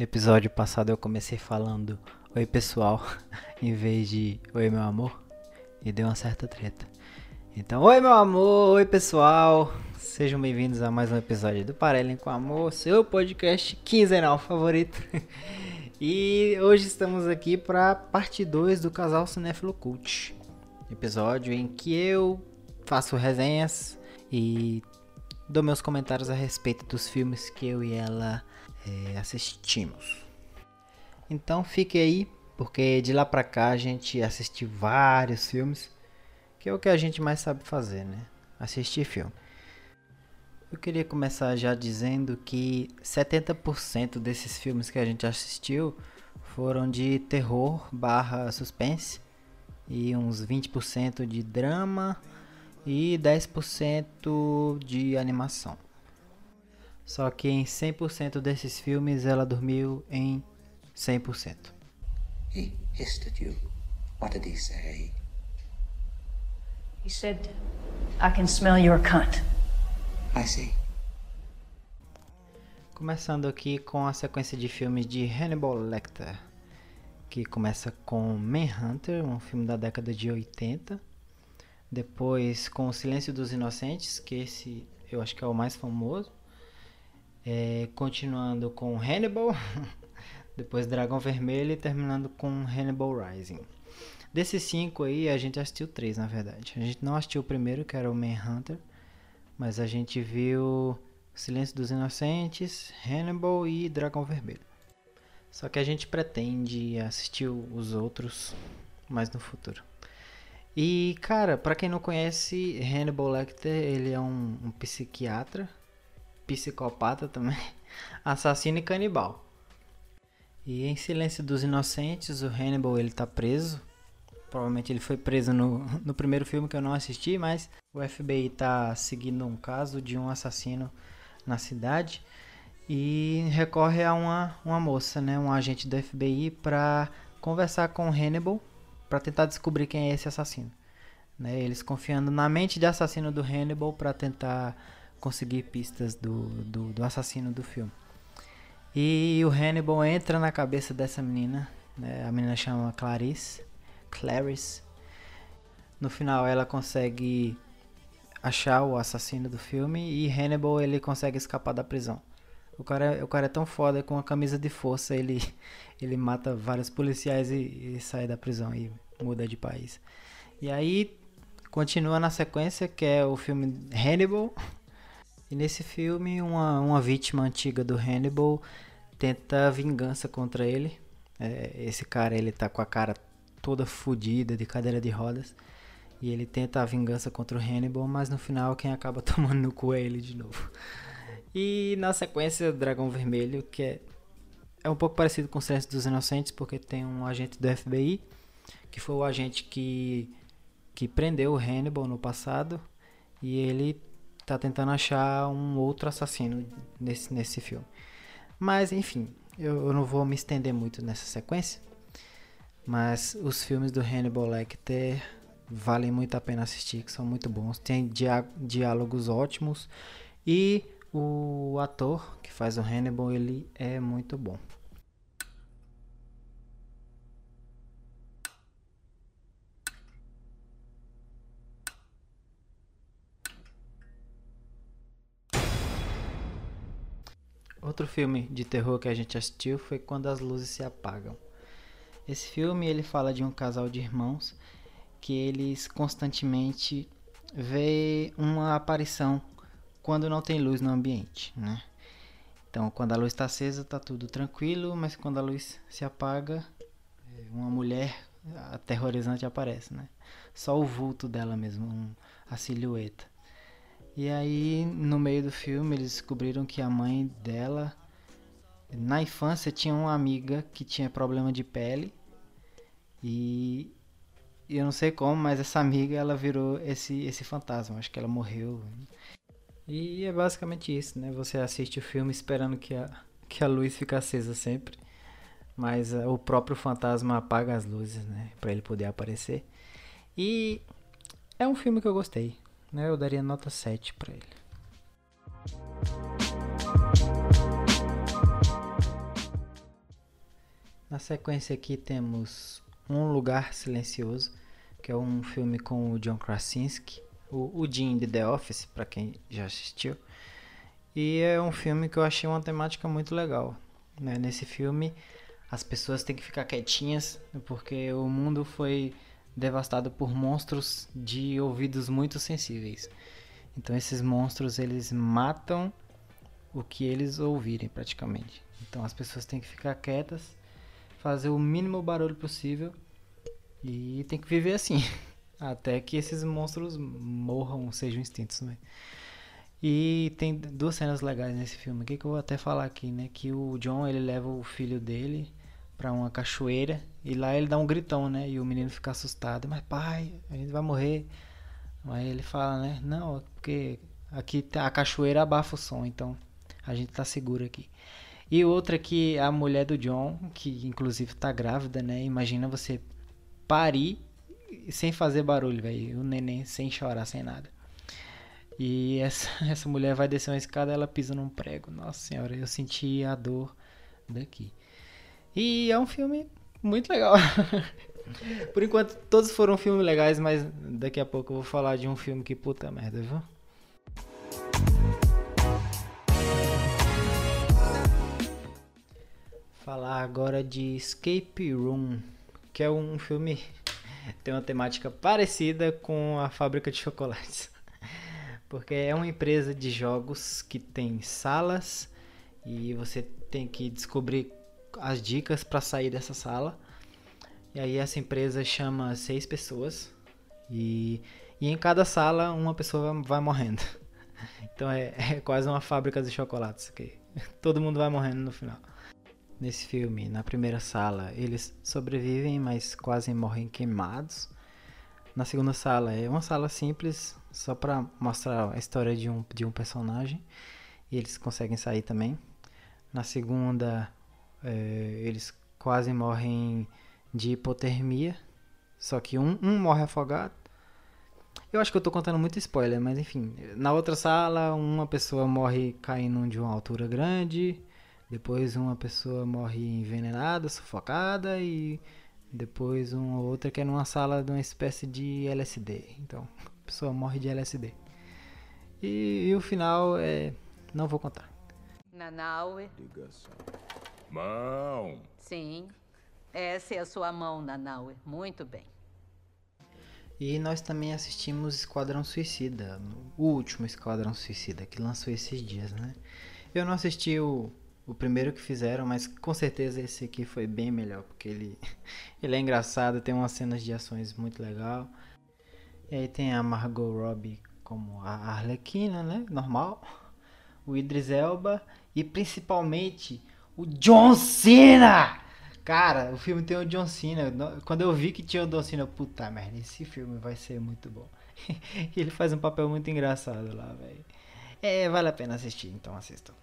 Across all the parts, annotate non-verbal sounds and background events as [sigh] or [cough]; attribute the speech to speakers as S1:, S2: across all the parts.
S1: Episódio passado eu comecei falando Oi pessoal, [laughs] em vez de Oi meu amor, e deu uma certa treta. Então, oi meu amor, oi pessoal, sejam bem-vindos a mais um episódio do Parelem com Amor, seu podcast quinzenal favorito. [laughs] e hoje estamos aqui para parte 2 do Casal Cinéfilo Cult, episódio em que eu faço resenhas e dou meus comentários a respeito dos filmes que eu e ela é, assistimos. Então fique aí, porque de lá pra cá a gente assistiu vários filmes, que é o que a gente mais sabe fazer, né? Assistir filme. Eu queria começar já dizendo que 70% desses filmes que a gente assistiu foram de terror barra suspense e uns 20% de drama e 10% de animação. Só que em 100% desses filmes ela dormiu em 100%.
S2: He hissed at you. What did he say?
S3: He said, I can smell your cunt.
S2: I see.
S1: Começando aqui com a sequência de filmes de Hannibal Lecter, que começa com Manhunter, um filme da década de 80. Depois com O Silêncio dos Inocentes, que esse eu acho que é o mais famoso. É, continuando com Hannibal, [laughs] depois Dragão Vermelho e terminando com Hannibal Rising. Desses cinco aí, a gente assistiu três, na verdade. A gente não assistiu o primeiro, que era o Manhunter, mas a gente viu Silêncio dos Inocentes, Hannibal e Dragão Vermelho. Só que a gente pretende assistir os outros mais no futuro. E, cara, para quem não conhece, Hannibal Lecter, ele é um, um psiquiatra psicopata também, [laughs] assassino e canibal. E em Silêncio dos Inocentes, o Hannibal ele tá preso. Provavelmente ele foi preso no, [laughs] no primeiro filme que eu não assisti, mas o FBI tá seguindo um caso de um assassino na cidade e recorre a uma, uma moça, né, um agente do FBI para conversar com o Hannibal para tentar descobrir quem é esse assassino. Né, eles confiando na mente de assassino do Hannibal para tentar conseguir pistas do, do, do, assassino do filme. E o Hannibal entra na cabeça dessa menina, né? a menina chama Clarice, Clarice. No final ela consegue achar o assassino do filme e Hannibal ele consegue escapar da prisão. O cara, o cara é tão foda com a camisa de força, ele, [laughs] ele mata vários policiais e, e sai da prisão e muda de país. E aí continua na sequência que é o filme Hannibal, e nesse filme, uma, uma vítima antiga do Hannibal tenta vingança contra ele. É, esse cara, ele tá com a cara toda fodida, de cadeira de rodas. E ele tenta a vingança contra o Hannibal, mas no final quem acaba [laughs] tomando no cu é ele de novo. E na sequência, Dragão Vermelho, que é, é um pouco parecido com o Silêncio dos Inocentes, porque tem um agente do FBI, que foi o agente que, que prendeu o Hannibal no passado. E ele tá tentando achar um outro assassino nesse, nesse filme. Mas, enfim, eu, eu não vou me estender muito nessa sequência. Mas os filmes do Hannibal Lecter valem muito a pena assistir, que são muito bons. Tem diá diálogos ótimos e o ator que faz o Hannibal, ele é muito bom. Outro filme de terror que a gente assistiu foi Quando as Luzes se Apagam. Esse filme ele fala de um casal de irmãos que eles constantemente vê uma aparição quando não tem luz no ambiente, né? Então, quando a luz está acesa, está tudo tranquilo, mas quando a luz se apaga, uma mulher aterrorizante aparece, né? Só o vulto dela mesmo, a silhueta. E aí, no meio do filme, eles descobriram que a mãe dela, na infância, tinha uma amiga que tinha problema de pele. E eu não sei como, mas essa amiga ela virou esse, esse fantasma. Acho que ela morreu. E é basicamente isso, né? Você assiste o filme esperando que a, que a luz fique acesa sempre. Mas uh, o próprio fantasma apaga as luzes, né? Pra ele poder aparecer. E é um filme que eu gostei né, eu daria nota 7 para ele. Na sequência aqui temos Um Lugar Silencioso, que é um filme com o John Krasinski, o, o Jim de The Office, para quem já assistiu. E é um filme que eu achei uma temática muito legal. Né? Nesse filme, as pessoas têm que ficar quietinhas, porque o mundo foi devastado por monstros de ouvidos muito sensíveis. Então esses monstros eles matam o que eles ouvirem praticamente. Então as pessoas têm que ficar quietas, fazer o mínimo barulho possível e tem que viver assim, [laughs] até que esses monstros morram, sejam extintos, né? E tem duas cenas legais nesse filme que eu vou até falar aqui, né? Que o John ele leva o filho dele para uma cachoeira e lá ele dá um gritão, né? E o menino fica assustado, mas pai, a gente vai morrer. Aí ele fala, né? Não, porque aqui tá, a cachoeira abafa o som, então a gente tá seguro aqui. E outra que a mulher do John, que inclusive tá grávida, né? Imagina você parir sem fazer barulho, velho. O neném sem chorar, sem nada. E essa, [laughs] essa mulher vai descer uma escada ela pisa num prego. Nossa senhora, eu senti a dor daqui. E é um filme muito legal. [laughs] Por enquanto, todos foram filmes legais, mas daqui a pouco eu vou falar de um filme que puta merda, viu? Falar agora de Escape Room, que é um filme [laughs] tem uma temática parecida com a fábrica de chocolates. [laughs] Porque é uma empresa de jogos que tem salas e você tem que descobrir as dicas para sair dessa sala. E aí essa empresa chama seis pessoas e, e em cada sala uma pessoa vai morrendo. [laughs] Então é, é quase uma fábrica de chocolates que [laughs] todo mundo vai morrendo no final. Nesse filme, na primeira sala, eles sobrevivem, mas quase morrem queimados. Na segunda sala é uma sala simples, só para mostrar a história de um, de um personagem. E eles conseguem sair também. Na segunda, é, eles quase morrem de hipotermia. Só que um, um morre afogado. Eu acho que eu tô contando muito spoiler, mas enfim. Na outra sala, uma pessoa morre caindo de uma altura grande. Depois uma pessoa morre envenenada, sufocada e depois uma outra que é numa sala de uma espécie de LSD. Então, a pessoa morre de LSD. E, e o final é. Não vou contar.
S4: Nanaue.
S5: Ligação.
S6: Mão.
S4: Sim. Essa é a sua mão, Nanaue. Muito bem.
S1: E nós também assistimos Esquadrão Suicida, o último Esquadrão Suicida, que lançou esses dias, né? Eu não assisti o, o primeiro que fizeram, mas com certeza esse aqui foi bem melhor, porque ele, [laughs] ele é engraçado, tem umas cenas de ações muito legal. E aí tem a Margot Robbie como a Arlequina, né? Normal. O Idris Elba e principalmente o John Cena! Cara, o filme tem o John Cena. Quando eu vi que tinha o John Cena, puta merda, esse filme vai ser muito bom. [laughs] ele faz um papel muito engraçado lá, velho. É, vale a pena assistir, então assistam.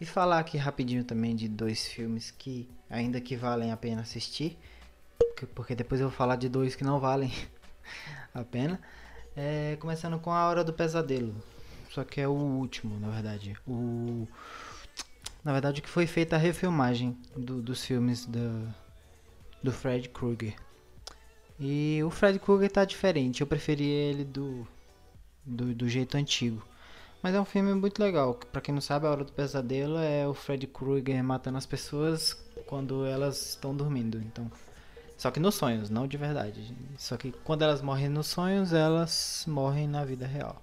S1: E falar aqui rapidinho também de dois filmes que ainda que valem a pena assistir, porque depois eu vou falar de dois que não valem [laughs] a pena. É, começando com A Hora do Pesadelo, só que é o último, na verdade. O na verdade que foi feita a refilmagem do, dos filmes do, do Fred Krueger. E o Fred Krueger tá diferente, eu preferi ele do, do, do jeito antigo. Mas é um filme muito legal. Pra quem não sabe, A Hora do Pesadelo é o Fred Krueger matando as pessoas quando elas estão dormindo. Então, só que nos sonhos, não de verdade. Só que quando elas morrem nos sonhos, elas morrem na vida real.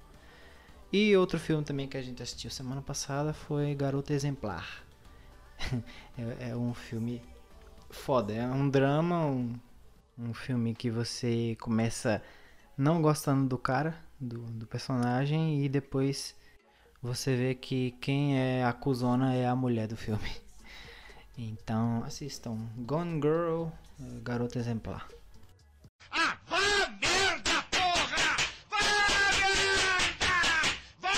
S1: E outro filme também que a gente assistiu semana passada foi Garota Exemplar. [laughs] é, é, um filme foda, é um drama, um, um filme que você começa não gostando do cara, do, do personagem, e depois você vê que quem é a cuzona é a mulher do filme. Então assistam Gone Girl, Garota Exemplar.
S6: Ah, vá merda, porra! Vá merda! Vá!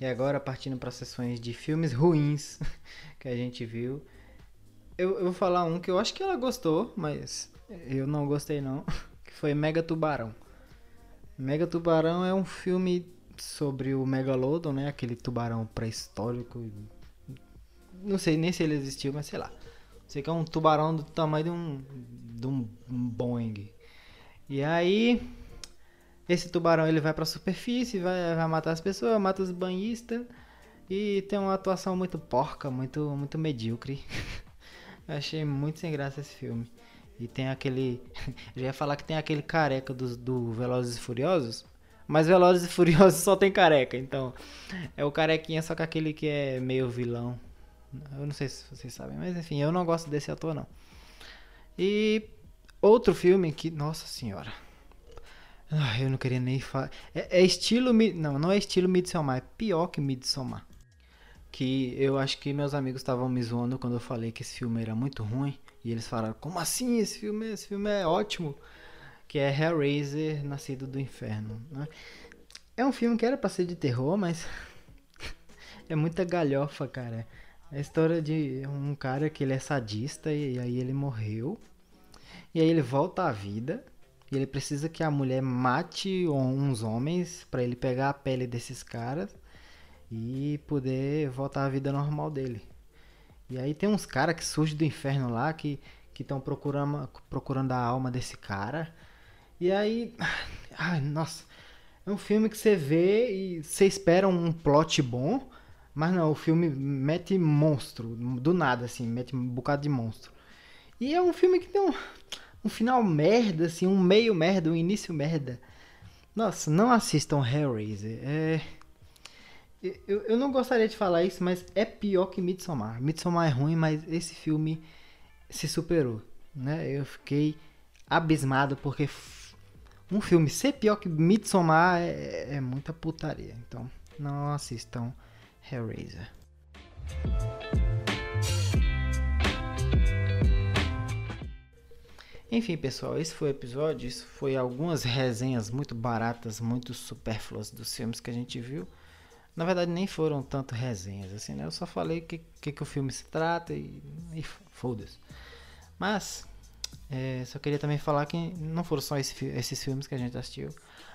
S1: E agora partindo para sessões de filmes ruins [laughs] que a gente viu. Eu, eu vou falar um que eu acho que ela gostou, mas eu não gostei não. [laughs] Que foi Mega Tubarão. Mega Tubarão é um filme sobre o Megalodon, né? Aquele tubarão pré-histórico. Não sei nem se ele existiu, mas sei lá. Sei que é um tubarão do tamanho de um, de um Boeing. E aí, esse tubarão ele vai pra superfície, vai, vai matar as pessoas, mata os banhistas. E tem uma atuação muito porca, muito, muito medíocre. [laughs] Eu achei muito sem graça esse filme. E tem aquele. [laughs] Já ia falar que tem aquele careca do, do Velozes e Furiosos. Mas Velozes e Furiosos [laughs] só tem careca, então. É o carequinha, só que aquele que é meio vilão. Eu não sei se vocês sabem, mas enfim, eu não gosto desse ator, não. E outro filme que. Nossa senhora. Ah, eu não queria nem falar. É, é estilo. Não, não é estilo Midsommar, é pior que Midsommar. Que eu acho que meus amigos estavam me zoando quando eu falei que esse filme era muito ruim. E eles falaram, como assim? Esse filme, esse filme é ótimo. Que é Hellraiser, Nascido do Inferno. Né? É um filme que era pra ser de terror, mas [laughs] é muita galhofa, cara. É a história de um cara que ele é sadista e aí ele morreu. E aí ele volta à vida. E ele precisa que a mulher mate uns homens para ele pegar a pele desses caras e poder voltar à vida normal dele. E aí tem uns caras que surgem do inferno lá que estão procurando, procurando a alma desse cara. E aí. Ai, nossa. É um filme que você vê e você espera um plot bom. Mas não, o filme mete monstro. Do nada, assim, mete um bocado de monstro. E é um filme que tem um, um final merda, assim, um meio merda, um início merda. Nossa, não assistam Hellraiser. É. Eu, eu não gostaria de falar isso, mas é pior que Midsommar. Midsommar é ruim, mas esse filme se superou, né? Eu fiquei abismado porque um filme ser pior que Midsommar é, é muita putaria. Então, não assistam Hellraiser. Enfim, pessoal, esse foi o episódio. Isso foi algumas resenhas muito baratas, muito supérfluas dos filmes que a gente viu. Na verdade, nem foram tanto resenhas, assim, né? Eu só falei o que, que, que, o filme se trata e, e foda-se. Mas, é, só queria também falar que não foram só esse, esses filmes que a gente assistiu.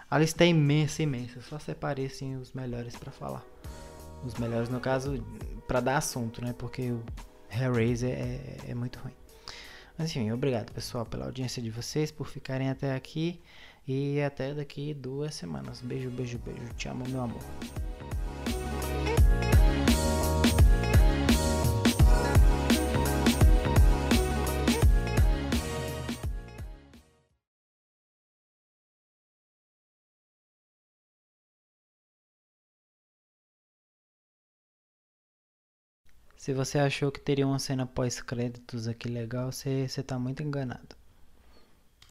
S1: A lista é imensa, imensa. Só separei, assim, os melhores para falar. Os melhores, no caso, para dar assunto, né? Porque o Hellraiser é, é muito ruim. Mas enfim, obrigado pessoal pela audiência de vocês, por ficarem até aqui. E até daqui duas semanas. Beijo, beijo, beijo. Te amo, meu amor. Se você achou que teria uma cena pós-créditos aqui legal, você, você tá muito enganado.